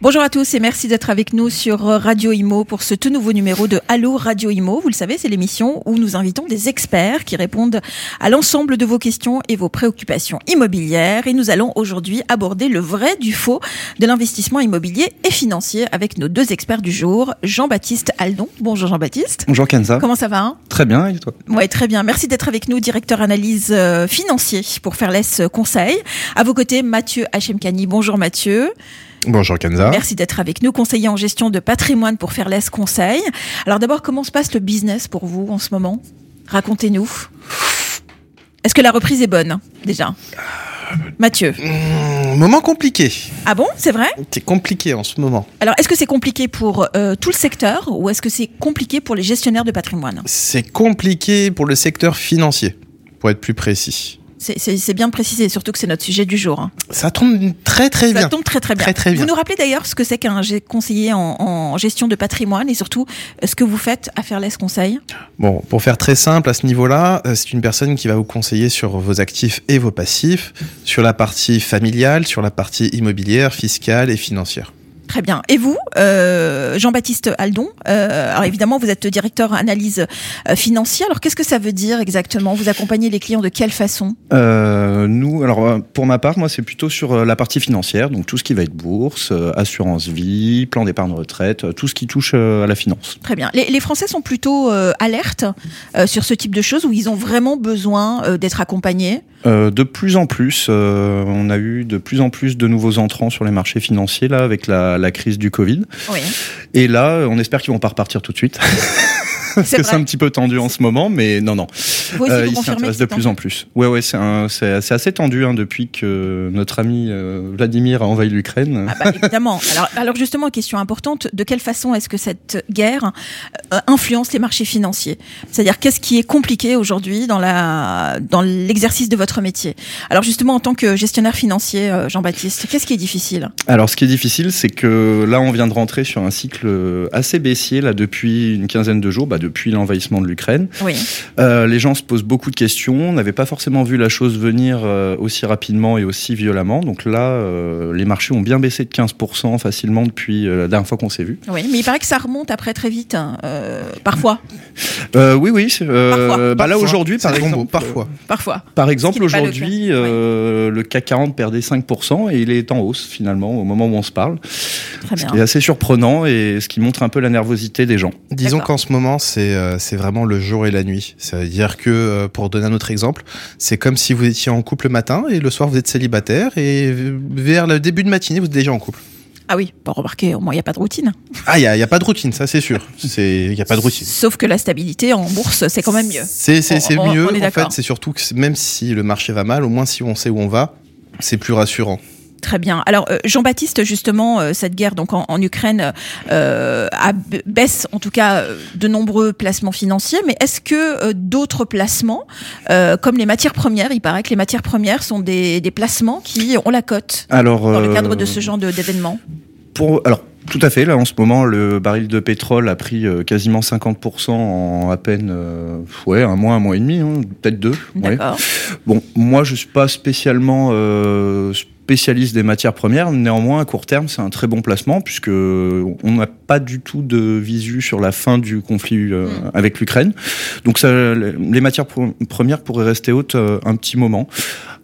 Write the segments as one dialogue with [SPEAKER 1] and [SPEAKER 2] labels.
[SPEAKER 1] Bonjour à tous et merci d'être avec nous sur Radio Imo pour ce tout nouveau numéro de Allo Radio Imo. Vous le savez, c'est l'émission où nous invitons des experts qui répondent à l'ensemble de vos questions et vos préoccupations immobilières. Et nous allons aujourd'hui aborder le vrai du faux de l'investissement immobilier et financier avec nos deux experts du jour, Jean-Baptiste Aldon. Bonjour Jean-Baptiste.
[SPEAKER 2] Bonjour Kenza.
[SPEAKER 1] Comment ça va hein?
[SPEAKER 2] Très bien, et toi?
[SPEAKER 1] Ouais, très bien. Merci d'être avec nous, directeur analyse euh, financier pour Fairless Conseil. À vos côtés, Mathieu Hachemkani. Bonjour Mathieu.
[SPEAKER 3] Bonjour Kenza.
[SPEAKER 1] Merci d'être avec nous, conseiller en gestion de patrimoine pour Fairless Conseil. Alors d'abord, comment se passe le business pour vous en ce moment? Racontez-nous. Est-ce que la reprise est bonne déjà? Mathieu.
[SPEAKER 3] Mmh, moment compliqué.
[SPEAKER 1] Ah bon, c'est vrai?
[SPEAKER 3] C'est compliqué en ce moment.
[SPEAKER 1] Alors, est-ce que c'est compliqué pour euh, tout le secteur ou est-ce que c'est compliqué pour les gestionnaires de patrimoine?
[SPEAKER 3] C'est compliqué pour le secteur financier, pour être plus précis.
[SPEAKER 1] C'est bien précisé, surtout que c'est notre sujet du jour. Hein.
[SPEAKER 3] Ça tombe très très bien.
[SPEAKER 1] Ça tombe très très bien.
[SPEAKER 3] Très, très bien.
[SPEAKER 1] Vous nous rappelez d'ailleurs ce que c'est qu'un conseiller en, en, gestion de patrimoine et surtout ce que vous faites à Fairless Conseil
[SPEAKER 3] Bon, pour faire très simple à ce niveau-là, euh, c'est une personne qui va vous conseiller sur vos actifs et vos passifs, sur la partie familiale, sur la partie immobilière, fiscale et financière.
[SPEAKER 1] Très bien. Et vous, euh, Jean-Baptiste Aldon, euh, alors évidemment, vous êtes directeur analyse euh, financière. Alors, qu'est-ce que ça veut dire exactement? Vous accompagnez les clients de quelle façon?
[SPEAKER 2] Euh, Nous, alors pour ma part, moi, c'est plutôt sur la partie financière, donc tout ce qui va être bourse, assurance vie, plan d'épargne retraite, tout ce qui touche à la finance.
[SPEAKER 1] Très bien. Les, les Français sont plutôt alertes sur ce type de choses où ils ont vraiment besoin d'être accompagnés?
[SPEAKER 2] De plus en plus, on a eu de plus en plus de nouveaux entrants sur les marchés financiers là avec la la crise du Covid.
[SPEAKER 1] Oui.
[SPEAKER 2] Et là, on espère qu'ils vont pas repartir tout de suite. Parce que c'est un petit peu tendu en ce moment, mais non, non.
[SPEAKER 1] Euh, vous ils s'intéressent
[SPEAKER 2] de plus en plus. Ouais, ouais, c'est assez tendu hein, depuis que notre ami euh, Vladimir a envahi l'Ukraine.
[SPEAKER 1] Ah bah, évidemment. alors, alors justement, question importante, de quelle façon est-ce que cette guerre euh, influence les marchés financiers? C'est-à-dire, qu'est-ce qui est compliqué aujourd'hui dans la dans l'exercice de votre métier? Alors justement, en tant que gestionnaire financier, euh, Jean-Baptiste, qu'est-ce qui est difficile?
[SPEAKER 2] Alors, ce qui est difficile, c'est que là, on vient de rentrer sur un cycle assez baissier là depuis une quinzaine de jours. Bah, depuis l'envahissement de l'Ukraine.
[SPEAKER 1] Oui.
[SPEAKER 2] Euh, les gens se posent beaucoup de questions. On n'avait pas forcément vu la chose venir euh, aussi rapidement et aussi violemment. Donc là, euh, les marchés ont bien baissé de 15% facilement depuis euh, la dernière fois qu'on s'est vu.
[SPEAKER 1] Oui, mais il paraît que ça remonte après très vite, hein, parfois.
[SPEAKER 2] oui, oui.
[SPEAKER 1] parfois.
[SPEAKER 2] Bah là aujourd'hui, par exemple,
[SPEAKER 3] parfois.
[SPEAKER 1] Parfois.
[SPEAKER 2] Par exemple, aujourd'hui, le, le, CAC 40 perdait 5% et il est en hausse finalement au moment où on se parle.
[SPEAKER 1] Très bien.
[SPEAKER 2] Ce qui est assez surprenant et ce qui montre un peu la nervosité des gens.
[SPEAKER 3] Disons qu'en ce moment, c'est euh, c'est vraiment le jour et la nuit. C'est-à-dire que, euh, pour donner un autre exemple, c'est comme si vous étiez en couple le matin et le soir vous êtes célibataire et vers le début de matinée vous êtes déjà en couple.
[SPEAKER 1] Ah oui, pour remarquer, au moins il n'y a pas de routine.
[SPEAKER 3] Ah, il n'y a, y a, pas de routine, ça c'est sûr. Il n'y a pas de routine.
[SPEAKER 1] Sauf que la stabilité en bourse, c'est quand même mieux.
[SPEAKER 3] C'est mieux, on en fait, c'est surtout que même si le marché va mal, au moins si on sait où on va, c'est plus rassurant.
[SPEAKER 1] Très bien. Alors euh, Jean-Baptiste, justement, euh, cette guerre donc en, en Ukraine euh, baisse en tout cas de nombreux placements financiers, mais est-ce que d'autres placements, comme les matières premières, il paraît que les matières premières sont des, des placements qui ont la cote
[SPEAKER 2] alors,
[SPEAKER 1] dans le cadre de ce genre d'événement?
[SPEAKER 2] Pour alors tout à fait. Là, en ce moment, le baril de pétrole a pris quasiment 50% en à peine, euh, ouais, un mois, un mois et demi, hein, peut-être deux. Ouais. Bon, moi, je suis pas spécialement euh, spécialiste des matières premières. Néanmoins, à court terme, c'est un très bon placement puisque on n'a pas du tout de visu sur la fin du conflit euh, mmh. avec l'Ukraine. Donc, ça, les matières premières pourraient rester hautes euh, un petit moment.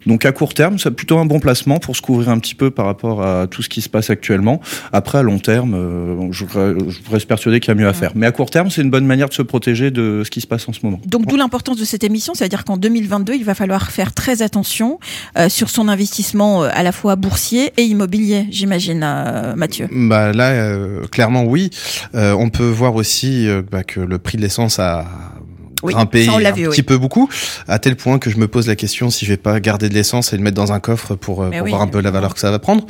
[SPEAKER 2] Donc à court terme, c'est plutôt un bon placement pour se couvrir un petit peu par rapport à tout ce qui se passe actuellement. Après, à long terme, euh, je, je, reste persuadé qu'il y a mieux à faire. Mais à court terme, c'est une bonne manière de se protéger de ce qui se passe en ce moment.
[SPEAKER 1] Donc d'où l'importance de cette émission, c'est-à-dire qu'en 2022, il va falloir faire très attention euh, sur son investissement euh, à la fois boursier et immobilier, j'imagine, euh, Mathieu.
[SPEAKER 3] Bah là, euh, clairement oui. on peut voir aussi bah, que le prix de l'essence a
[SPEAKER 1] Oui, ça, l'a
[SPEAKER 3] un
[SPEAKER 1] vu,
[SPEAKER 3] petit
[SPEAKER 1] oui.
[SPEAKER 3] peu beaucoup, à tel point que je me pose la question si je vais pas garder de l'essence et le mettre dans un coffre pour, euh,
[SPEAKER 1] Mais
[SPEAKER 3] pour
[SPEAKER 1] oui,
[SPEAKER 3] voir un peu la valeur que ça va prendre.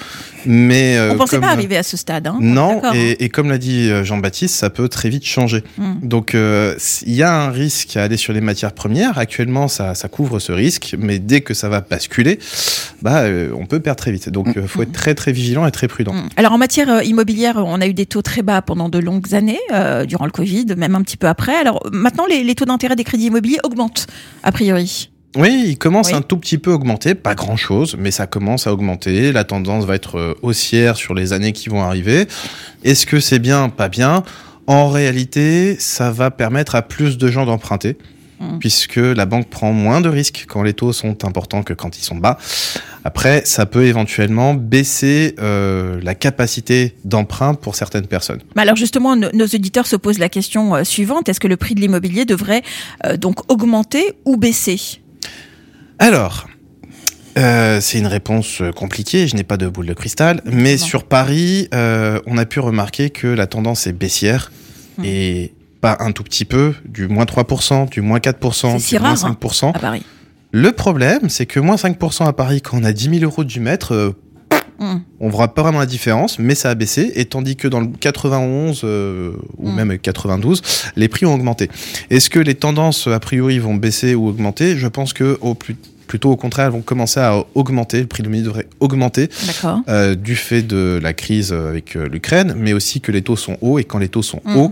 [SPEAKER 3] Mais euh,
[SPEAKER 1] On pensait
[SPEAKER 3] comme-
[SPEAKER 1] pas arriver à ce stade. Hein.
[SPEAKER 3] Non,
[SPEAKER 1] hein.
[SPEAKER 3] et, et comme l'a dit euh, Jean-Baptiste, ça peut très vite changer.
[SPEAKER 1] Mm.
[SPEAKER 3] Donc euh, il y a un risque à aller sur les matières premières. Actuellement, ça, ça couvre ce risque, mais dès que ça va basculer, bah, euh, on peut perdre très vite. Donc il faut être très très vigilant et très prudent.
[SPEAKER 1] Mm. Alors en matière euh, immobilière, on a eu des taux très bas pendant de longues années, euh, durant le Covid, même un petit peu après. Alors maintenant, les, les taux d'intérêt des crédits immobiliers augmentent, a priori.
[SPEAKER 3] Oui, il commence
[SPEAKER 1] Oui.
[SPEAKER 3] un tout petit peu à augmenter, pas grand chose, mais ça commence à augmenter. La tendance va être euh, haussière sur les années qui vont arriver. Est-ce que c'est bien, pas bien En réalité, ça va permettre à plus de gens d'emprunter.
[SPEAKER 1] Mm.
[SPEAKER 3] Puisque la banque prend moins de risques quand les taux sont importants que quand ils sont bas. Après, ça peut éventuellement baisser euh, la capacité d'emprunt pour certaines personnes.
[SPEAKER 1] Alors justement, no- nos auditeurs se posent la question euh, suivante est-ce que le prix de l'immobilier devrait euh, donc augmenter ou baisser?
[SPEAKER 3] Alors, euh, c'est une réponse compliquée, je n'ai pas de boule de cristal, mais sur Paris, on a pu remarquer que la tendance est baissière
[SPEAKER 1] Hmm.
[SPEAKER 3] et pas un tout petit peu, du moins 3%, du moins 4%,
[SPEAKER 1] C'est si
[SPEAKER 3] du moins
[SPEAKER 1] rare, hein.
[SPEAKER 3] 5%.
[SPEAKER 1] à Paris
[SPEAKER 3] Le problème, c'est que moins 5% à Paris, quand on a 10 000 euros du mètre, euh,
[SPEAKER 1] Mm.
[SPEAKER 3] on voit pas vraiment la différence, mais ça a baissé, et tandis que dans le 91 euh, ou
[SPEAKER 1] Mm.
[SPEAKER 3] même 92, les prix ont augmenté. Est-ce que les tendances, a priori, vont baisser ou augmenter? Je pense que au plus, plutôt au contraire, elles vont commencer à augmenter, le prix de l'immobilier devrait augmenter euh, du fait de la crise avec euh, l'Ukraine, mais aussi que les taux sont hauts, et quand les taux sont
[SPEAKER 1] Mm.
[SPEAKER 3] hauts,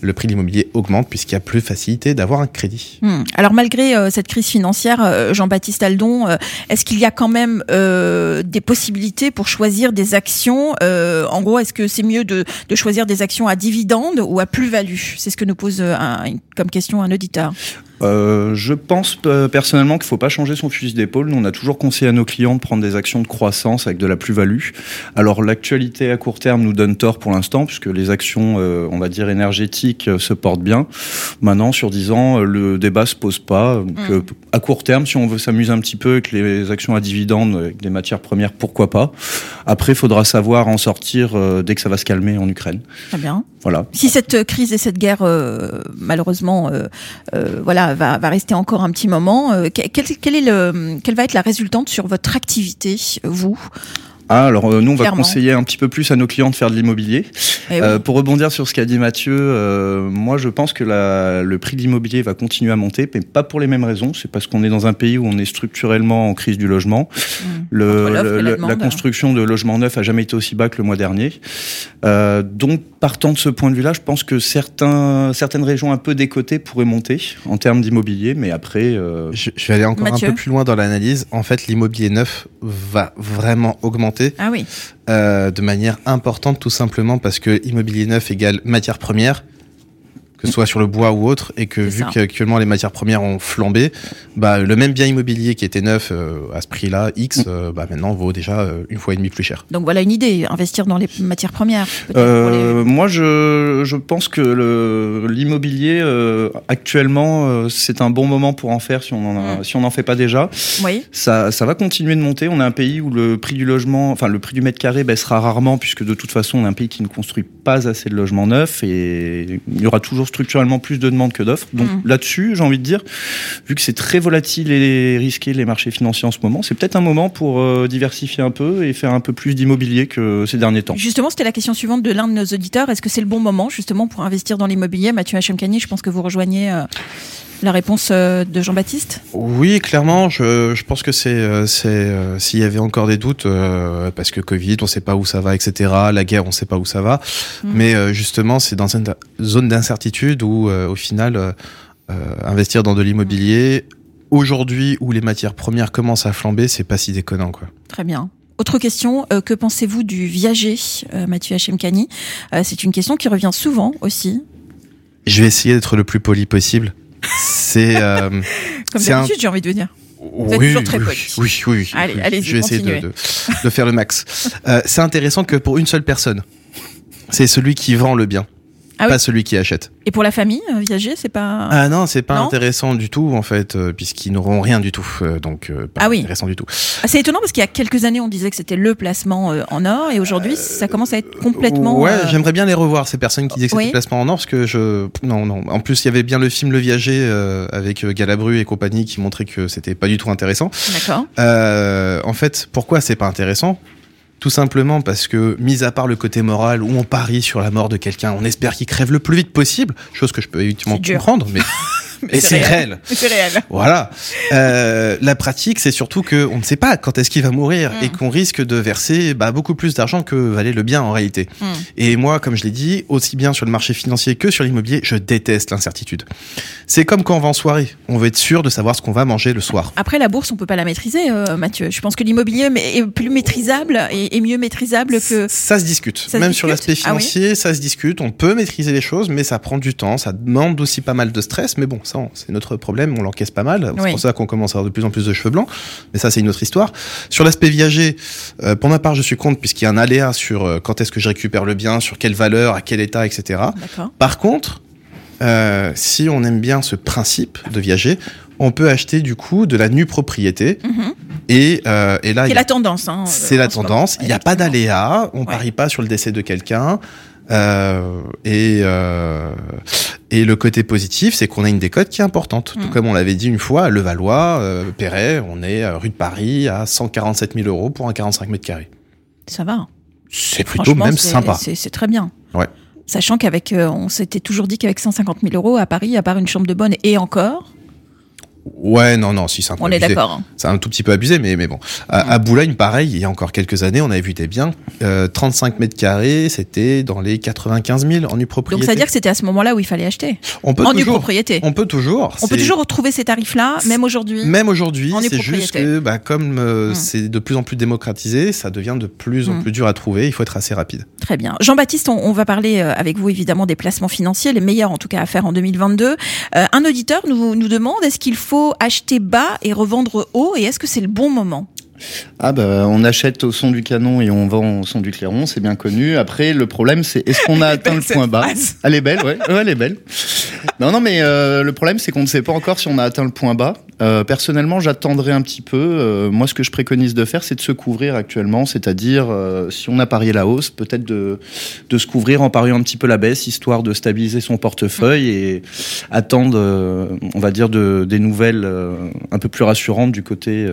[SPEAKER 3] le prix de l'immobilier augmente puisqu'il y a plus de facilité d'avoir un crédit.
[SPEAKER 1] Hmm. Alors malgré euh, cette crise financière, euh, Jean-Baptiste Aldon, euh, est-ce qu'il y a quand même euh, des possibilités pour choisir des actions Euh, En gros, est-ce que c'est mieux de, de choisir des actions à dividende ou à plus-value? C'est ce que nous pose euh, comme question un auditeur.
[SPEAKER 2] Euh, je pense euh, personnellement qu'il faut pas changer son fusil d'épaule. Nous, on a toujours conseillé à nos clients de prendre des actions de croissance avec de la plus-value. Alors, l'actualité à court terme nous donne tort pour l'instant, puisque les actions, euh, on va dire énergétiques, euh, se portent bien. Maintenant, sur 10 ans, le débat se pose pas. Donc,
[SPEAKER 1] Mm.
[SPEAKER 2] euh, à court terme, si on veut s'amuser un petit peu avec les actions à dividendes, avec des matières premières, pourquoi pas. Après, il faudra savoir en sortir dès que ça va se calmer en Ukraine.
[SPEAKER 1] Très bien.
[SPEAKER 2] Voilà.
[SPEAKER 1] Si cette crise et cette guerre, euh, malheureusement, voilà, va, va rester encore un petit moment, euh, que- quel, quel est le, quelle va être la résultante sur votre activité, vous?
[SPEAKER 2] Ah, alors euh, nous, on va conseiller un petit peu plus à nos clients de faire de l'immobilier.
[SPEAKER 1] Eh oui.
[SPEAKER 2] Euh, pour rebondir sur ce qu'a dit Mathieu, euh, moi je pense que la, le prix de l'immobilier va continuer à monter, mais pas pour les mêmes raisons. C'est parce qu'on est dans un pays où on est structurellement en crise du logement. Le, le-
[SPEAKER 1] et la
[SPEAKER 2] la construction de logements neufs a jamais été aussi bas que le mois dernier. Donc partant de ce point de vue-là, je pense que certains, certaines régions un peu décotées pourraient monter en termes d'immobilier, mais après, euh,
[SPEAKER 3] Je, je vais aller encore
[SPEAKER 1] Mathieu
[SPEAKER 3] un peu plus loin dans l'analyse. En fait, l'immobilier neuf va vraiment augmenter
[SPEAKER 1] Ah oui.
[SPEAKER 3] euh, de manière importante, tout simplement parce que immobilier neuf égale matière première, que ce soit sur le bois ou autre, et que vu qu'actuellement les matières premières ont flambé, bah, le même bien immobilier qui était neuf euh, à ce prix-là, X, euh, bah, maintenant vaut déjà euh, une fois et demie plus cher.
[SPEAKER 1] Donc voilà une idée, investir dans les matières premières.
[SPEAKER 2] Moi, je, je pense que l'immobilier, actuellement, c'est un bon moment pour en faire si on en, a-
[SPEAKER 1] Mm.
[SPEAKER 2] si n'en fait pas déjà.
[SPEAKER 1] Oui.
[SPEAKER 2] Ça, ça va continuer de monter. On est un pays où le prix du logement, enfin le prix du mètre carré baissera rarement, puisque de toute façon, on est un pays qui ne construit pas assez de logements neufs et il y aura toujours structurellement plus de demandes que d'offres. Donc
[SPEAKER 1] Mm.
[SPEAKER 2] là-dessus, j'ai envie de dire, vu que c'est très volatile et risqué les marchés financiers en ce moment, c'est peut-être un moment pour euh, diversifier un peu et faire un peu plus d'immobilier que ces derniers temps.
[SPEAKER 1] Justement, c'était la question suivante de l'un de nos auditeurs. Est-ce que c'est le bon moment justement pour investir dans l'immobilier? Mathieu Hachemkani, je pense que vous rejoignez euh, la réponse euh, de Jean-Baptiste.
[SPEAKER 3] Oui, clairement, je, je pense que c'est, euh, euh, s'il y avait encore des doutes, euh, parce que Covid, on sait pas où ça va, etc. La guerre, on sait pas où ça va.
[SPEAKER 1] Mm.
[SPEAKER 3] Mais euh, justement, c'est dans une zone d'incertitude où, euh, au final, euh, euh, investir dans de l'immobilier aujourd'hui où les matières premières commencent à flamber, c'est pas si déconnant, quoi.
[SPEAKER 1] Très bien. Autre question, euh, que pensez-vous du viager, euh, Mathieu Hachemkani? Euh, C'est une question qui revient souvent aussi.
[SPEAKER 3] Je vais essayer d'être le plus poli possible. C'est
[SPEAKER 1] Comme
[SPEAKER 3] C'est un-
[SPEAKER 1] d'habitude, j'ai envie de dire.
[SPEAKER 3] oui,
[SPEAKER 1] êtes toujours très
[SPEAKER 3] oui,
[SPEAKER 1] poli.
[SPEAKER 3] Oui, oui, oui.
[SPEAKER 1] Allez,
[SPEAKER 3] oui.
[SPEAKER 1] allez-y,
[SPEAKER 3] Je vais essayer de, de, de faire le max. C'est intéressant que pour une seule personne, c'est celui qui vend le bien.
[SPEAKER 1] Ah oui.
[SPEAKER 3] pas celui qui achète.
[SPEAKER 1] Et pour la famille, euh, viager, c'est pas.
[SPEAKER 3] Ah non, c'est pas
[SPEAKER 1] Non
[SPEAKER 3] intéressant du tout en fait, euh, puisqu'ils n'auront rien du tout, euh, donc pas
[SPEAKER 1] Ah oui.
[SPEAKER 3] intéressant du tout.
[SPEAKER 1] Ah, c'est étonnant parce qu'il y a quelques années, on disait que c'était le placement en or, et aujourd'hui, ça commence à être complètement.
[SPEAKER 3] Ouais,
[SPEAKER 1] euh,
[SPEAKER 3] j'aimerais bien les revoir ces personnes qui disaient que c'était
[SPEAKER 1] Oui.
[SPEAKER 3] le placement en or, parce que je non non. En plus, il y avait bien le film Le Viager euh, avec Galabru et compagnie qui montrait que c'était pas du tout intéressant.
[SPEAKER 1] D'accord.
[SPEAKER 3] En fait, pourquoi c'est pas intéressant? Tout simplement parce que, mis à part le côté moral où on parie sur la mort de quelqu'un, on espère qu'il crève le plus vite possible, chose que je peux évidemment comprendre, mais, mais c'est réel.
[SPEAKER 1] C'est réel.
[SPEAKER 3] Voilà. Euh, la pratique, c'est surtout que on ne sait pas quand est-ce qu'il va mourir
[SPEAKER 1] Mm.
[SPEAKER 3] et qu'on risque de verser bah, beaucoup plus d'argent que valait le bien en réalité.
[SPEAKER 1] Mm.
[SPEAKER 3] Et moi, comme je l'ai dit, aussi bien sur le marché financier que sur l'immobilier, je déteste l'incertitude. C'est comme quand on va en soirée. On veut être sûr de savoir ce qu'on va manger le soir.
[SPEAKER 1] Après, la bourse, on peut pas la maîtriser, euh, Mathieu. Je pense que l'immobilier est plus maîtrisable et, et mieux maîtrisable que.
[SPEAKER 3] Ça se discute.
[SPEAKER 1] Ça se
[SPEAKER 3] Même
[SPEAKER 1] discute
[SPEAKER 3] sur l'aspect
[SPEAKER 1] Ah oui?
[SPEAKER 3] financier, ça se discute. On peut maîtriser les choses, mais ça prend du temps. Ça demande aussi pas mal de stress. Mais bon, ça, c'est notre problème. On l'encaisse pas mal. C'est
[SPEAKER 1] Oui.
[SPEAKER 3] pour ça qu'on commence à avoir de plus en plus de cheveux blancs. Mais ça, c'est une autre histoire. Sur l'aspect viager, euh, pour ma part, je suis contre puisqu'il y a un aléa sur euh, quand est-ce que je récupère le bien, sur quelle valeur, à quel état, etc. Par contre, euh, si on aime bien ce principe de viager, on peut acheter du coup de la nue propriété.
[SPEAKER 1] Mhm.
[SPEAKER 3] Et, euh, et là,
[SPEAKER 1] C'est la tendance. Hein,
[SPEAKER 3] c'est la tendance. Il n'y a pas d'aléa. On
[SPEAKER 1] Ouais.
[SPEAKER 3] parie pas sur le décès de quelqu'un. Euh, et, euh, et le côté positif, c'est qu'on a une décote qui est importante. Tout
[SPEAKER 1] Mm.
[SPEAKER 3] comme on l'avait dit une fois, à Levallois, euh, Perret, on est euh, rue de Paris à 147 000 euros pour un 45 mètres carrés.
[SPEAKER 1] Ça va.
[SPEAKER 3] C'est plutôt même sympa.
[SPEAKER 1] C'est c'est très bien.
[SPEAKER 3] Ouais.
[SPEAKER 1] Sachant qu'avec, euh, on s'était toujours dit qu'avec 150 000 euros à Paris, à part une chambre de bonne et encore,
[SPEAKER 3] Ouais, non, non, si c'est un peu
[SPEAKER 1] on est d'accord. hein.
[SPEAKER 3] C'est un tout petit peu abusé, mais, mais bon. À, à Boulogne, pareil, il y a encore quelques années, on avait vu des biens. Euh, 35 mètres carrés, c'était dans les 95 000 en nue propriété.
[SPEAKER 1] Donc ça veut dire que c'était à ce moment-là où il fallait acheter.
[SPEAKER 3] on peut
[SPEAKER 1] En
[SPEAKER 3] toujours,
[SPEAKER 1] propriété.
[SPEAKER 3] on peut toujours.
[SPEAKER 1] On peut toujours retrouver ces tarifs-là, même aujourd'hui.
[SPEAKER 3] Même aujourd'hui, c'est juste que bah, comme euh,
[SPEAKER 1] Mm.
[SPEAKER 3] c'est de plus en plus démocratisé, ça devient de plus en
[SPEAKER 1] Mm.
[SPEAKER 3] plus dur à trouver. Il faut être assez rapide.
[SPEAKER 1] Très bien. Jean-Baptiste, on, on va parler euh, avec vous évidemment des placements financiers, les meilleurs en tout cas à faire en 2022. Euh, un auditeur nous, nous demande est-ce qu'il faut acheter bas et revendre haut et est-ce que c'est le bon moment?
[SPEAKER 2] Ah bah on achète au son du canon et on vend au son du clairon, c'est bien connu. Après le problème c'est est-ce qu'on a atteint le point bas Elle est belle, ouais, ouais, elle est belle. Non non mais euh, le problème c'est qu'on ne sait pas encore si on a atteint le point bas. Euh, personnellement j'attendrai un petit peu. Euh, moi ce que je préconise de faire c'est de se couvrir actuellement, c'est-à-dire si on a parié la hausse, peut-être de de se couvrir en pariant un petit peu la baisse, histoire de stabiliser son portefeuille et attendre, on va dire de, des nouvelles un peu plus rassurantes du côté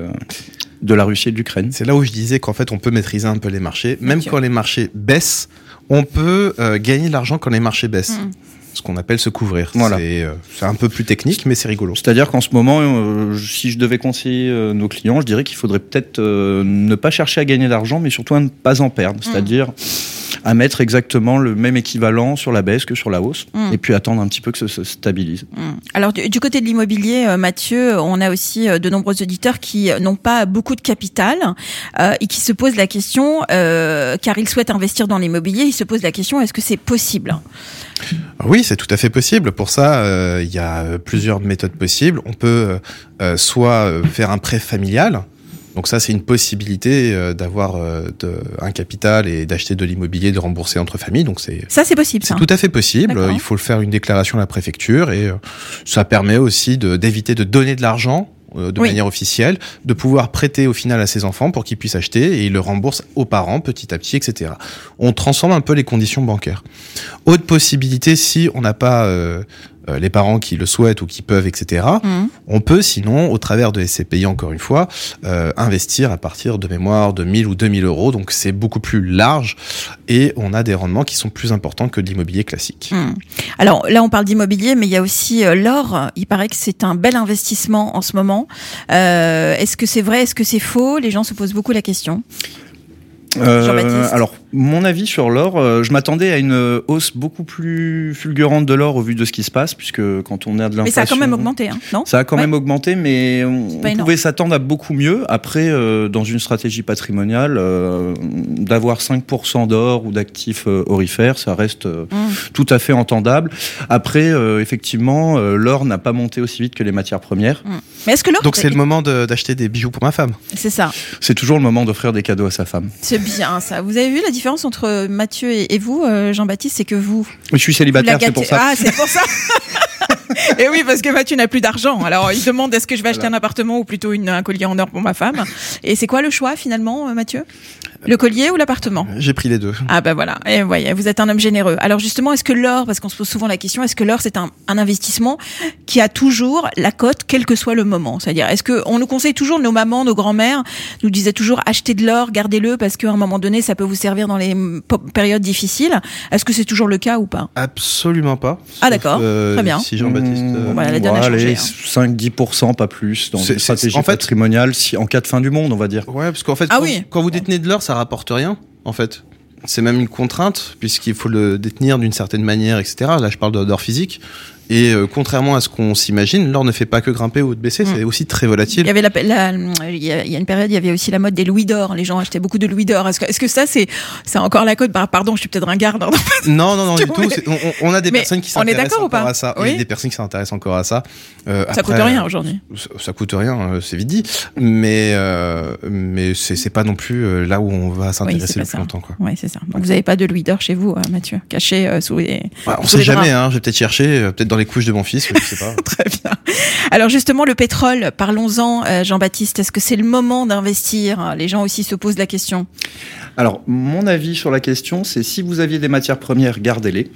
[SPEAKER 2] de la Russie et de l'Ukraine.
[SPEAKER 3] C'est là où je disais qu'en fait, on peut maîtriser un peu les marchés. Même quand les marchés baissent, on peut euh, gagner de l'argent quand les marchés baissent.
[SPEAKER 1] Mm.
[SPEAKER 3] Ce qu'on appelle se couvrir.
[SPEAKER 2] Voilà.
[SPEAKER 3] C'est euh, c'est un peu plus technique, mais c'est rigolo.
[SPEAKER 2] C'est-à-dire qu'en ce moment, euh, si je devais conseiller euh, nos clients, je dirais qu'il faudrait peut-être euh, ne pas chercher à gagner d'argent, mais surtout à ne pas en perdre. C'est-à-dire à mettre exactement le même équivalent sur la baisse que sur la hausse,
[SPEAKER 1] Mm.
[SPEAKER 2] et puis attendre un petit peu que ça se stabilise.
[SPEAKER 1] Hum. Alors du, du côté de l'immobilier, euh, Mathieu, on a aussi euh, de nombreux auditeurs qui euh, n'ont pas beaucoup de capital euh, et qui se posent la question, euh, car ils souhaitent investir dans l'immobilier, ils se posent la question est-ce que c'est possible?
[SPEAKER 3] Oui, c'est tout à fait possible. Pour ça, euh, il y a plusieurs méthodes possibles. On peut soit faire un prêt familial. Donc ça, c'est une possibilité euh, d'avoir euh, un capital et d'acheter de l'immobilier, de rembourser entre familles. Donc c'est
[SPEAKER 1] Ça c'est possible.
[SPEAKER 3] C'est tout à fait possible. Il faut le faire une déclaration à la préfecture et euh, ça permet aussi d'éviter de, donner de l'argent de
[SPEAKER 1] Oui.
[SPEAKER 3] manière officielle, de pouvoir prêter au final à ses enfants pour qu'ils puissent acheter et ils le remboursent aux parents petit à petit, etc. On transforme un peu les conditions bancaires. Autre possibilité, si on n'a pas euh, euh, les parents qui le souhaitent ou qui peuvent, etc.
[SPEAKER 1] Hum.
[SPEAKER 3] On peut sinon, au travers de SCPI encore une fois, euh, investir à partir de mémoire de 1000 ou 2000 euros. Donc c'est beaucoup plus large et on a des rendements qui sont plus importants que de l'immobilier classique.
[SPEAKER 1] Hum. Alors là, on parle d'immobilier, mais il y a aussi euh, l'or. Il paraît que c'est un bel investissement en ce moment. Euh, est-ce que c'est vrai? Est-ce que c'est faux? Les gens se posent beaucoup la question. Jean-Baptiste
[SPEAKER 2] Euh, alors, mon avis sur l'or, euh, je m'attendais à une hausse beaucoup plus fulgurante de l'or au vu de ce qui se passe, puisque quand on est de l'inflation...
[SPEAKER 1] Mais ça a quand même augmenté, hein, non?
[SPEAKER 2] Ça a quand
[SPEAKER 1] Ouais.
[SPEAKER 2] même augmenté, mais on, pouvait s'attendre à beaucoup mieux. Après, euh, dans une stratégie patrimoniale, euh, d'avoir 5% d'or ou d'actifs euh, orifères, ça reste euh,
[SPEAKER 1] Hum.
[SPEAKER 2] tout à fait entendable. Après, euh, effectivement, euh, l'or n'a pas monté aussi vite que les matières premières.
[SPEAKER 1] Mais est-ce que l'or
[SPEAKER 3] Donc c'est le moment de- d'acheter des bijoux pour ma femme.
[SPEAKER 1] C'est ça.
[SPEAKER 2] C'est toujours le moment d'offrir des cadeaux à sa femme.
[SPEAKER 1] C'est bien ça. Vous avez vu la différence entre Mathieu et, et vous, euh, Jean-Baptiste, c'est que vous.
[SPEAKER 2] Je suis célibataire,
[SPEAKER 1] la
[SPEAKER 2] c'est pour ça.
[SPEAKER 1] Ah, c'est pour ça. Et oui, parce que Mathieu n'a plus d'argent. Alors, il demande est-ce que je vais acheter un appartement ou plutôt une, un collier en or pour ma femme? Et c'est quoi le choix finalement, euh, Mathieu? Le collier ou l'appartement?
[SPEAKER 3] J'ai pris les deux.
[SPEAKER 1] Ah ben voilà, et voyez, vous êtes un homme généreux. Alors justement, est-ce que l'or, parce qu'on se pose souvent la question, est-ce que l'or c'est un, un investissement qui a toujours la cote, quel que soit le moment? C'est-à-dire, est-ce que on nous conseille toujours, nos mamans, nos grands-mères nous disaient toujours achetez de l'or, gardez-le parce qu'à un moment donné, ça peut vous servir dans les mm, périodes difficiles? Est-ce que c'est toujours le cas ou pas?
[SPEAKER 3] Absolument pas.
[SPEAKER 1] Ah, d'accord. Très bien.
[SPEAKER 3] Si Jean-Baptiste.
[SPEAKER 2] Mmh,
[SPEAKER 3] euh,
[SPEAKER 1] Voilà,
[SPEAKER 2] allez,
[SPEAKER 1] hein.
[SPEAKER 2] 5-10%, pas plus, dans
[SPEAKER 3] c'est-
[SPEAKER 2] stratégies
[SPEAKER 3] en fait-
[SPEAKER 2] patrimoniales, si, en cas de fin du monde, on va dire.
[SPEAKER 3] Ouais, parce qu'en fait,
[SPEAKER 1] Ah
[SPEAKER 3] quand,
[SPEAKER 1] oui.
[SPEAKER 3] quand vous détenez de l'or, ça rapporte rien, en fait. C'est même une contrainte, puisqu'il faut le détenir d'une certaine manière, etc. Là, je parle d'or physique. Et euh, contrairement à ce qu'on s'imagine, l'or ne fait pas que grimper ou de baisser,
[SPEAKER 1] Mm.
[SPEAKER 3] c'est aussi très
[SPEAKER 1] Il
[SPEAKER 3] volatile.
[SPEAKER 1] y avait la, la- il y a il une période, il y avait aussi la mode des louis d'or. Les gens achetaient beaucoup de louis d'or. Est-ce que, ça, c'est, c'est encore la cote Par- Pardon, je suis peut-être ringarde. hein.
[SPEAKER 3] Non, non, non, du tout. On, on- on a des personnes qui
[SPEAKER 1] on est
[SPEAKER 3] s'intéressent
[SPEAKER 1] d'accord ou
[SPEAKER 3] encore
[SPEAKER 1] pas?
[SPEAKER 3] à ça.
[SPEAKER 1] Oui.
[SPEAKER 3] Il y a des personnes qui s'intéressent encore à ça. Euh,
[SPEAKER 1] Ça coûte rien aujourd'hui.
[SPEAKER 3] Ça, ça coûte rien, euh, c'est vite dit. Mais, euh, mais c'est pas non plus euh, là où on va s'intéresser le plus
[SPEAKER 1] ça.
[SPEAKER 3] longtemps, quoi.
[SPEAKER 1] Oui, c'est ça. Donc vous n'avez pas de louis d'or chez vous, euh, Mathieu, caché euh, sous les.
[SPEAKER 3] Ouais, on
[SPEAKER 1] sous
[SPEAKER 3] sait
[SPEAKER 1] les
[SPEAKER 3] jamais, hein. Je vais peut-être chercher, euh, peut-être dans les couches de mon fils, je sais pas.
[SPEAKER 1] Très bien. Alors justement, le pétrole, parlons-en, euh, Jean-Baptiste. Est-ce que c'est le moment d'investir? Les gens aussi se posent la question.
[SPEAKER 2] Alors, mon avis sur la question, c'est si vous aviez des matières premières, gardez-les.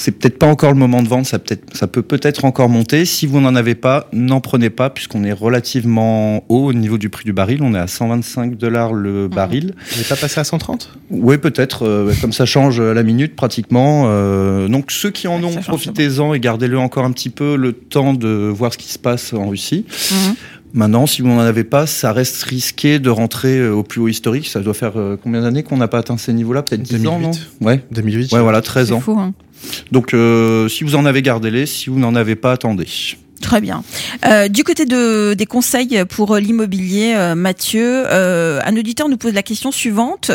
[SPEAKER 2] C'est peut-être pas encore le moment de vendre, ça, peut ça peut peut-être encore monter. Si vous n'en avez pas, n'en prenez pas, puisqu'on est relativement haut au niveau du prix du baril. On est à 125 dollars le baril.
[SPEAKER 3] On n'est pas passé à 130
[SPEAKER 2] Oui, peut-être. euh, comme ça change à la minute pratiquement. Euh, donc ceux qui en
[SPEAKER 1] Ouais,
[SPEAKER 2] ont, profitez-en et gardez-le encore un petit peu le temps de voir ce qui se passe en Russie.
[SPEAKER 1] Mhm.
[SPEAKER 2] Maintenant, si vous n'en avez pas, ça reste risqué de rentrer euh, au plus haut historique. Ça doit faire combien d'années qu'on n'a pas atteint ces niveaux-là? Peut-être 10 ans, non?
[SPEAKER 3] 2008.
[SPEAKER 2] Ouais.
[SPEAKER 3] 2008
[SPEAKER 2] Ouais, voilà, 13
[SPEAKER 1] C'est
[SPEAKER 2] ans.
[SPEAKER 1] fou. Hein
[SPEAKER 2] Donc, euh, si vous en avez, gardez-les. Si vous n'en avez pas, attendez.
[SPEAKER 1] Très bien. Euh, du côté de, des conseils pour l'immobilier, euh, Mathieu, euh, un auditeur nous pose la question suivante.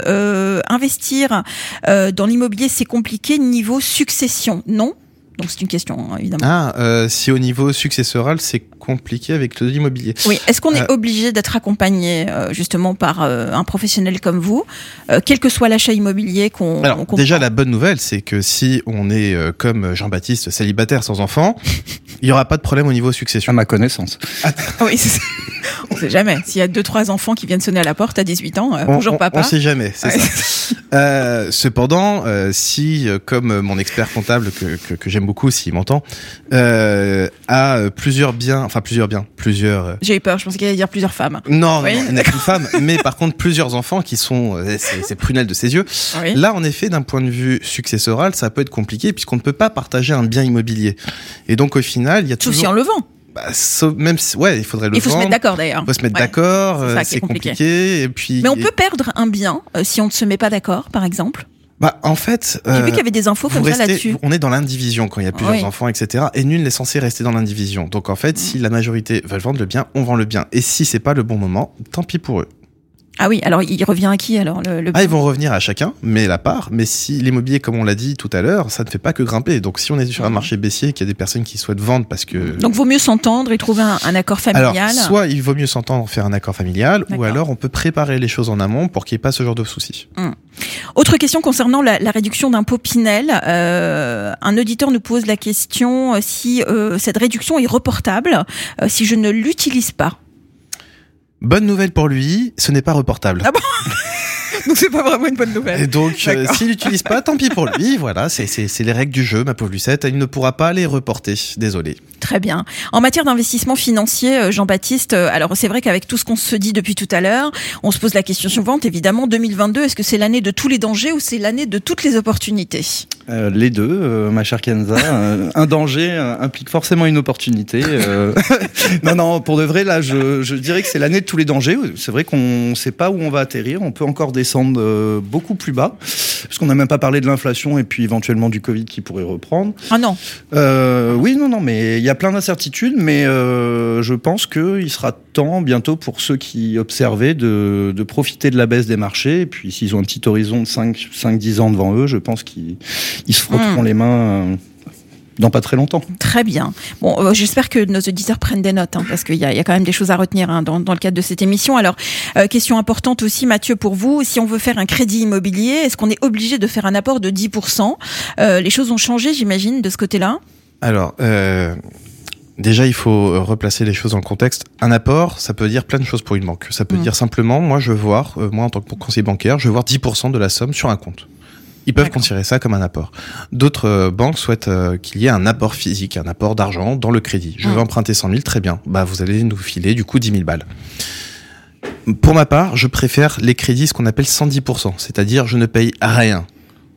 [SPEAKER 1] Investir dans l'immobilier, c'est compliqué niveau succession, non Donc c'est une question, hein, évidemment.
[SPEAKER 3] Ah, euh, si au niveau successoral, c'est compliqué avec l'immobilier.
[SPEAKER 1] Oui, est-ce qu'on est
[SPEAKER 3] Euh,
[SPEAKER 1] obligé d'être accompagné euh, justement par euh, un professionnel comme vous, euh, quel que soit l'achat immobilier qu'on
[SPEAKER 3] Alors, déjà,
[SPEAKER 1] prend
[SPEAKER 3] la bonne nouvelle, c'est que si on est euh, comme Jean-Baptiste, célibataire sans enfant, il y aura pas de problème au niveau
[SPEAKER 2] À
[SPEAKER 3] succession.
[SPEAKER 2] ma connaissance.
[SPEAKER 1] Ah oui, c'est ça. on sait jamais. S'il y a deux trois enfants qui viennent sonner à la porte à 18 ans, euh,
[SPEAKER 3] On-
[SPEAKER 1] bonjour
[SPEAKER 3] on,
[SPEAKER 1] papa.
[SPEAKER 3] On sait jamais, c'est
[SPEAKER 1] Ouais.
[SPEAKER 3] ça. Euh, cependant, euh, si, comme mon expert comptable que, que, que j'aime beaucoup, s'il m'entend, euh, a euh, plusieurs biens, enfin plusieurs biens, plusieurs. euh,
[SPEAKER 1] J'ai eu peur. Je pensais qu'il allait dire plusieurs femmes.
[SPEAKER 3] non,
[SPEAKER 1] Oui,
[SPEAKER 3] non, il n'a qu'une femme, mais par contre plusieurs enfants qui sont, euh, c'est prunelles de ses yeux.
[SPEAKER 1] Oui.
[SPEAKER 3] Là, en effet, d'un point de vue successoral, ça peut être compliqué puisqu'on ne peut pas partager un bien immobilier. Et donc, au final, il y a
[SPEAKER 1] Sauf si
[SPEAKER 3] toujours,
[SPEAKER 1] on le vend.
[SPEAKER 3] bah, même si, ouais, il faudrait le
[SPEAKER 1] Il faut se mettre d'accord d'ailleurs.
[SPEAKER 3] Il faut se mettre
[SPEAKER 1] Ouais.
[SPEAKER 3] d'accord,
[SPEAKER 1] C'est compliqué.
[SPEAKER 3] compliqué. Et puis,
[SPEAKER 1] Mais on peut perdre un bien euh, si on ne se met pas d'accord, par exemple.
[SPEAKER 3] Bah, en fait,
[SPEAKER 1] J'ai vu qu'il y avait des infos
[SPEAKER 3] vous
[SPEAKER 1] comme ça
[SPEAKER 3] restez-
[SPEAKER 1] là-dessus.
[SPEAKER 3] on est dans l'indivision quand il y a plusieurs
[SPEAKER 1] Oui.
[SPEAKER 3] enfants, etc. Et nul n'est censé rester dans l'indivision. Donc en fait, si la majorité veulent vendre le bien, on vend le bien. Et si c'est pas le bon moment, tant pis pour eux.
[SPEAKER 1] Ah oui, alors il revient à qui alors le, le
[SPEAKER 3] Ah, ils vont revenir à chacun, mais la part. Mais si l'immobilier, comme on l'a dit tout à l'heure, ça ne fait pas que grimper. Donc si on est sur un
[SPEAKER 1] Mhm.
[SPEAKER 3] marché baissier, qu'il y a des personnes qui souhaitent vendre parce que
[SPEAKER 1] Donc vaut mieux s'entendre et trouver un, un accord
[SPEAKER 3] alors,
[SPEAKER 1] familial.
[SPEAKER 3] soit il vaut mieux s'entendre faire un accord familial, ou alors on peut préparer les choses en amont pour qu'il n'y ait pas ce genre de soucis.
[SPEAKER 1] Autre question concernant la, la réduction d'impôt Pinel. Euh, un auditeur nous pose la question euh, si euh, cette réduction est reportable euh, si je ne l'utilise pas.
[SPEAKER 3] Bonne nouvelle pour lui, ce n'est pas reportable.
[SPEAKER 1] Ah Donc c'est pas vraiment une bonne
[SPEAKER 3] Et
[SPEAKER 1] nouvelle.
[SPEAKER 3] donc, euh, s'il n'utilise pas, tant pis pour lui. Voilà, c'est- les règles du jeu, ma pauvre Lucette. Il ne pourra pas les reporter. Désolé.
[SPEAKER 1] Très bien. En matière d'investissement financier, euh, Jean-Baptiste, euh, alors c'est vrai qu'avec tout ce qu'on se dit depuis tout à l'heure, on se pose la question suivante, évidemment, 2022, est-ce que c'est l'année de tous les dangers ou c'est l'année de toutes les opportunités?
[SPEAKER 2] Euh, les deux, euh, ma chère Kenza. Un danger implique forcément une opportunité. euh. non, non, pour de vrai, là, je, je dirais que c'est l'année de tous les dangers. C'est vrai qu'on ne sait pas où on va atterrir. On peut encore euh, beaucoup plus bas, parce qu'on n'a même pas parlé de l'inflation et puis éventuellement du Covid qui pourrait reprendre.
[SPEAKER 1] Ah non,
[SPEAKER 2] Euh, oui, non, non, mais il y a plein d'incertitudes, mais euh, je pense qu'il sera temps bientôt pour ceux qui observaient de, de profiter de la baisse des marchés. Et puis s'ils ont un petit horizon de 5-10 ans devant eux, je pense qu'ils ils se frotteront
[SPEAKER 1] Mm.
[SPEAKER 2] les mains dans pas très longtemps.
[SPEAKER 1] Très bien. Bon, euh, j'espère que nos auditeurs prennent des notes, hein, parce qu'il y a, y a quand même des choses à retenir hein, dans, dans le cadre de cette émission. Alors, euh, question importante aussi, Mathieu, pour vous, si on veut faire un crédit immobilier, est-ce qu'on est obligé de faire un apport de 10% euh, Les choses ont changé, j'imagine, de ce côté-là
[SPEAKER 3] Alors, euh, déjà, il faut replacer les choses dans le contexte. Un apport, ça peut dire plein de choses pour une banque. Ça peut
[SPEAKER 1] Mm.
[SPEAKER 3] dire simplement, moi, je veux voir, euh, moi, en tant que conseiller bancaire, je veux voir 10% de la somme sur un compte. Ils peuvent considérer ça comme un apport. D'autres euh, banques souhaitent euh, qu'il y ait un apport physique, un apport d'argent dans le crédit. Je veux emprunter 100 000, très bien. Bah, vous allez nous filer du coup 10 000 balles. Pour ma part, je préfère les crédits, ce qu'on appelle 110%, c'est-à-dire je ne paye rien.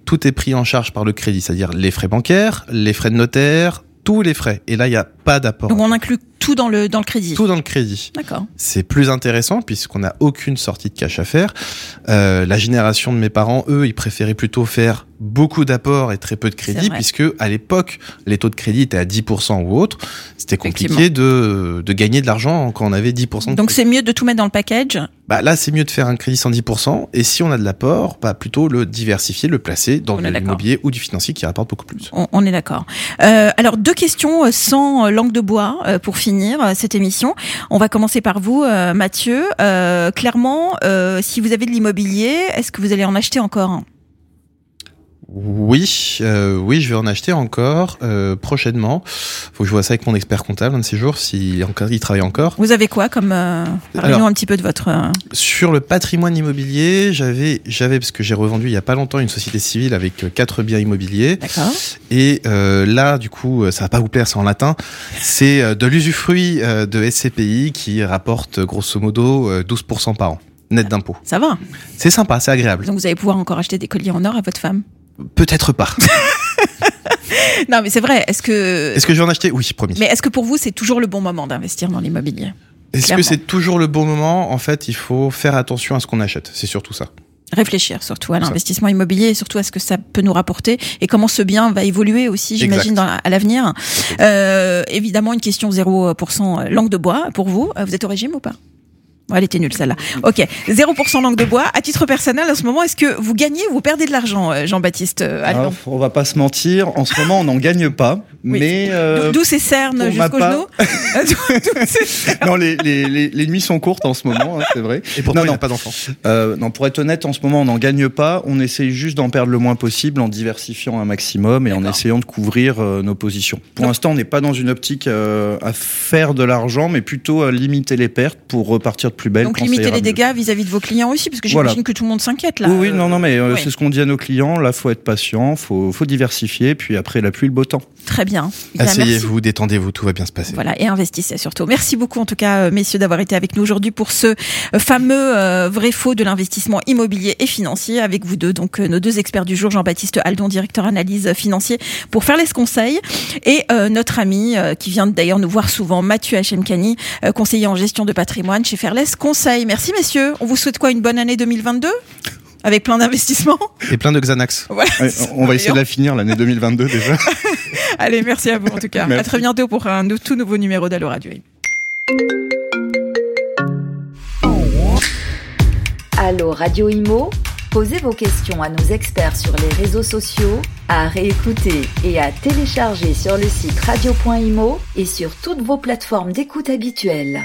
[SPEAKER 3] Tout est pris en charge par le crédit, c'est-à-dire les frais bancaires, les frais de notaire, tous les frais. Et là, il n'y a pas d'apport.
[SPEAKER 1] Donc on inclut tout dans le dans le crédit.
[SPEAKER 3] Tout dans le crédit.
[SPEAKER 1] D'accord.
[SPEAKER 3] C'est plus intéressant puisqu'on n'a aucune sortie de cash à faire. Euh, la génération de mes parents, eux, ils préféraient plutôt faire beaucoup d'apports et très peu de crédit puisque à l'époque, les taux de crédit étaient à 10% ou autre. C'était compliqué de, de gagner de l'argent quand on avait 10% de
[SPEAKER 1] Donc c'est mieux de tout mettre dans le package.
[SPEAKER 3] Bah, là, c'est mieux de faire un crédit 110%. Et si on a de l'apport, bah, plutôt le diversifier, le placer dans de l'immobilier ou du financier qui rapporte beaucoup plus.
[SPEAKER 1] On, on est d'accord. Euh, alors deux questions euh, sans langue de bois euh, pour finir euh, cette émission. On va commencer par vous, euh, Mathieu. Clairement, si vous avez de l'immobilier, est-ce que vous allez en acheter encore?
[SPEAKER 3] Oui, euh, oui, je vais en acheter encore euh, prochainement. Faut que je vois ça avec mon expert comptable un de ces jours, s'il encore, il travaille encore.
[SPEAKER 1] Vous avez quoi comme euh,
[SPEAKER 3] Alors-
[SPEAKER 1] un petit peu de votre. euh,
[SPEAKER 3] Sur le patrimoine immobilier, j'avais, j'avais parce que j'ai revendu il y a pas longtemps une société civile avec euh, quatre biens immobiliers.
[SPEAKER 1] D'accord.
[SPEAKER 3] Et là, du coup, ça va pas vous plaire, c'est en latin. C'est de l'usufruit de SCPI qui rapporte grosso modo euh, 12% par an, net d'impôts.
[SPEAKER 1] Ça va.
[SPEAKER 3] C'est sympa, c'est agréable.
[SPEAKER 1] Donc vous allez pouvoir encore acheter des colliers en or à votre femme.
[SPEAKER 3] Peut-être pas.
[SPEAKER 1] Non, mais c'est vrai. Est-ce que
[SPEAKER 3] Est-ce que je vais en acheter? Oui, promis.
[SPEAKER 1] mais est-ce que pour vous c'est toujours le bon moment d'investir dans l'immobilier?
[SPEAKER 3] Est-ce que c'est toujours le bon moment? En fait, il faut faire attention à ce qu'on achète. C'est surtout ça.
[SPEAKER 1] Réfléchir surtout à l'investissement immobilier et surtout à ce que ça peut nous rapporter et comment ce bien va évoluer aussi, j'imagine, à l'avenir. Euh, évidemment, une question 0% langue de bois pour vous. Euh, Vous êtes au régime ou pas? Elle était nulle celle-là. Ok, 0% langue de bois. À titre personnel, en ce moment, est-ce que vous gagnez ou vous perdez de l'argent, euh, Jean-Baptiste euh,
[SPEAKER 2] Alors, on va pas se mentir, en ce moment on n'en gagne pas,
[SPEAKER 1] Oui.
[SPEAKER 2] mais euh,
[SPEAKER 1] D'où- ces cernes jusqu'au genou D'où- d'où ces cernes
[SPEAKER 2] non, les, les, les, les nuits sont courtes en ce moment, hein, c'est vrai.
[SPEAKER 3] Et pourquoi
[SPEAKER 2] Non,
[SPEAKER 3] il
[SPEAKER 2] non.
[SPEAKER 3] a pas d'enfant
[SPEAKER 2] Euh, non, pour être honnête, en ce moment, on n'en gagne pas. On essaye juste d'en perdre le moins possible en diversifiant un maximum et en essayant de couvrir euh, nos positions. Pour l'instant, on n'est pas dans une optique euh, à faire de l'argent, mais plutôt à limiter les pertes pour repartir de plus belle.
[SPEAKER 1] Donc limiter les dégâts vis-à-vis de vos clients aussi, parce que
[SPEAKER 2] Voilà.
[SPEAKER 1] j'imagine que tout le monde s'inquiète là.
[SPEAKER 2] Oui, oui, non, non, mais euh,
[SPEAKER 1] oui.
[SPEAKER 2] c'est ce qu'on dit à nos clients. Là, faut être patient, faut, faut diversifier, puis après la pluie, le beau temps.
[SPEAKER 1] Très bien. Eh.
[SPEAKER 3] Asseyez-vous, détendez-vous, tout va bien se passer.
[SPEAKER 1] Voilà, et investissez surtout. Merci beaucoup en tout cas, euh, messieurs, d'avoir été avec nous aujourd'hui pour ce euh, fameux euh, vrai-faux de l'investissement immobilier et financier avec vous deux, donc euh, nos deux experts du jour, Jean-Baptiste Aldon, directeur analyse financier pour Fairless Conseil, et euh, notre ami euh, qui vient d'ailleurs nous voir souvent, Mathieu Hachemkani, euh, conseiller en gestion de patrimoine chez Fairless Conseil. Merci messieurs. On vous souhaite quoi Une bonne année 2022 avec plein d'investissements
[SPEAKER 3] Et plein de Xanax.
[SPEAKER 2] Ouais, on va essayer de la finir l'année 2022 déjà.
[SPEAKER 1] Allez, merci à vous en tout cas. À
[SPEAKER 2] Merci.
[SPEAKER 1] très bientôt pour un tout nouveau numéro d'Allo Radio.
[SPEAKER 4] Allô Radio Imo Posez vos questions à nos experts sur les réseaux sociaux, à réécouter et à télécharger sur le site radio.imo et sur toutes vos plateformes d'écoute habituelles.